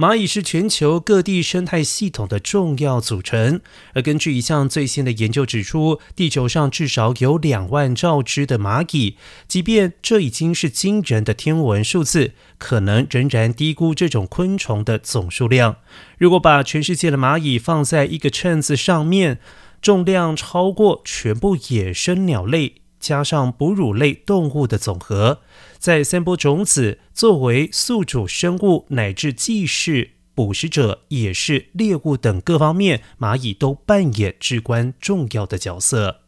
蚂蚁是全球各地生态系统的重要组成，而根据一项最新的研究指出，地球上至少有两万兆只的蚂蚁。即便这已经是惊人的天文数字，可能仍然低估这种昆虫的总数量。如果把全世界的蚂蚁放在一个秤子上面，重量超过全部野生鸟类加上哺乳类动物的总和。在三播种子、作为宿主生物乃至既是、捕食者、也是猎物等各方面，蚂蚁都扮演至关重要的角色。